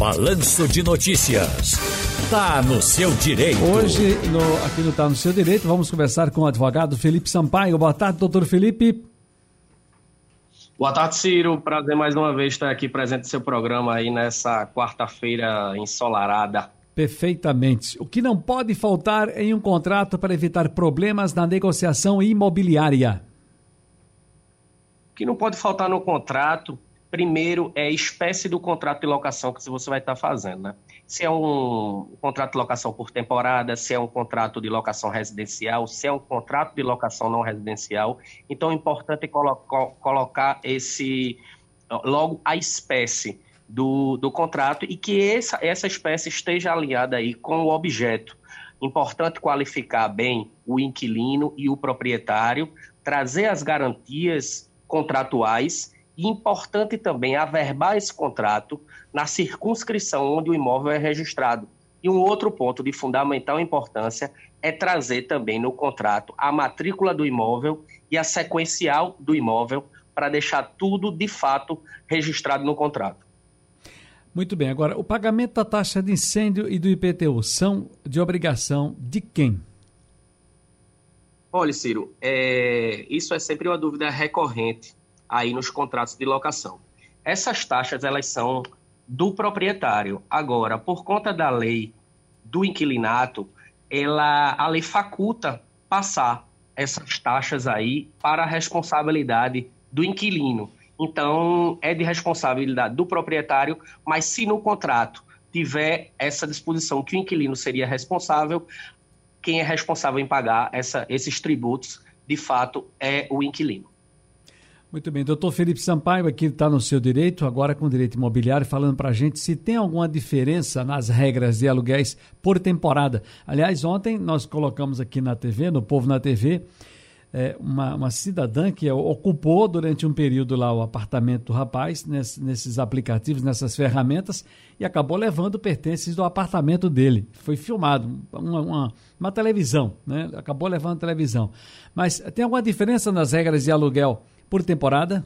Balanço de Notícias. Tá no seu direito. Hoje, no, aqui no Tá no seu direito, vamos conversar com o advogado Felipe Sampaio. Boa tarde, doutor Felipe. Boa tarde, Ciro. Prazer mais uma vez estar aqui presente no seu programa aí nessa quarta-feira ensolarada. Perfeitamente. O que não pode faltar em um contrato para evitar problemas na negociação imobiliária? O que não pode faltar no contrato, primeiro, é a espécie do contrato de locação que você vai estar fazendo, né? Se é um contrato de locação por temporada, se é um contrato de locação residencial, se é um contrato de locação não residencial. Então, é importante colo colocar esse logo a espécie do, do contrato e que essa, essa espécie esteja alinhada aí com o objeto. Importante qualificar bem o inquilino e o proprietário, trazer as garantias contratuais e importante também averbar esse contrato na circunscrição onde o imóvel é registrado. E um outro ponto de fundamental importância é trazer também no contrato a matrícula do imóvel e a sequencial do imóvel para deixar tudo de fato registrado no contrato. Muito bem. Agora, o pagamento da taxa de incêndio e do IPTU são de obrigação de quem? Olha, Ciro, é... isso é sempre uma dúvida recorrente aí nos contratos de locação. Essas taxas, elas são do proprietário. Agora, por conta da lei do inquilinato, ela, a lei faculta passar essas taxas aí para a responsabilidade do inquilino. Então, é de responsabilidade do proprietário, mas se no contrato tiver essa disposição que o inquilino seria responsável, quem é responsável em pagar essa, esses tributos, de fato, é o inquilino. Muito bem, doutor Felipe Sampaio aqui está no seu direito, agora com direito imobiliário, falando para a gente se tem alguma diferença nas regras de aluguéis por temporada. Aliás, ontem nós colocamos aqui na TV, no Povo na TV, é, uma, uma, cidadã que ocupou durante um período lá o apartamento do rapaz, nesse, nesses aplicativos, nessas ferramentas, e acabou levando pertences do apartamento dele. Foi filmado, uma, uma, uma televisão, né? acabou levando televisão. Mas tem alguma diferença nas regras de aluguel por temporada?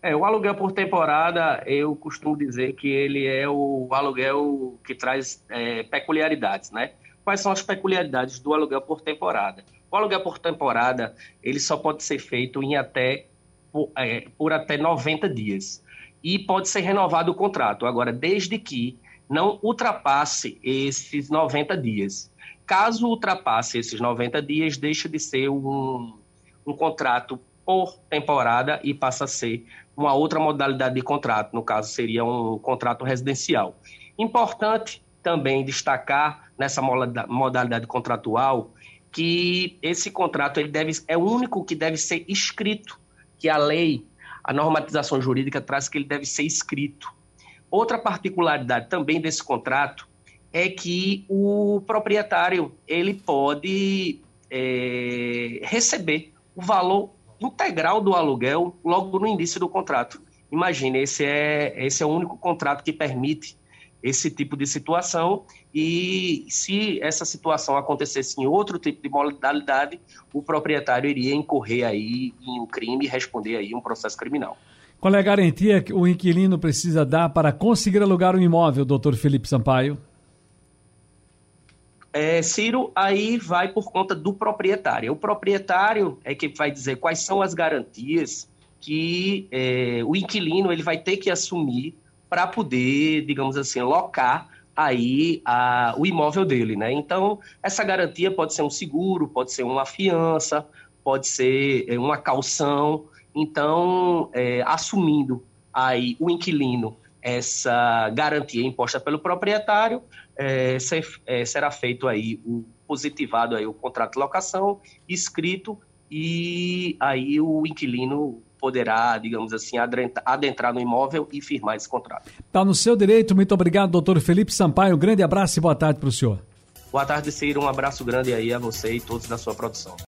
É, o aluguel por temporada, eu costumo dizer que ele é o aluguel que traz é, peculiaridades, né? Quais são as peculiaridades do aluguel por temporada? O aluguel por temporada, ele só pode ser feito em até por, é, por até 90 dias. E pode ser renovado o contrato. Agora, desde que não ultrapasse esses 90 dias. Caso ultrapasse esses 90 dias, deixa de ser um, um contrato por temporada e passa a ser uma outra modalidade de contrato. No caso, seria um contrato residencial. Importante também destacar nessa modalidade contratual que esse contrato ele deve, é o único que deve ser escrito, que a lei, a normatização jurídica traz que ele deve ser escrito. Outra particularidade também desse contrato é que o proprietário ele pode é, receber o valor integral do aluguel logo no início do contrato. Imagine, esse é, esse é o único contrato que permite esse tipo de situação e se essa situação acontecesse em outro tipo de modalidade, o proprietário iria incorrer aí em um crime e responder aí um processo criminal. Qual é a garantia que o inquilino precisa dar para conseguir alugar um imóvel, doutor Felipe Sampaio? É, Ciro, aí vai por conta do proprietário. O proprietário é que vai dizer quais são as garantias que é, o inquilino ele vai ter que assumir para poder, digamos assim, locar aí a, o imóvel dele, né? Então, essa garantia pode ser um seguro, pode ser uma fiança, pode ser é, uma calção. Então, é, assumindo aí o inquilino essa garantia imposta pelo proprietário, é, ser, é, será feito aí o positivado aí o contrato de locação escrito e aí o inquilino poderá, digamos assim, adentrar no imóvel e firmar esse contrato. Está no seu direito. Muito obrigado, doutor Felipe Sampaio. Um grande abraço e boa tarde para o senhor. Boa tarde, Ciro. Um abraço grande aí a você e todos da sua produção.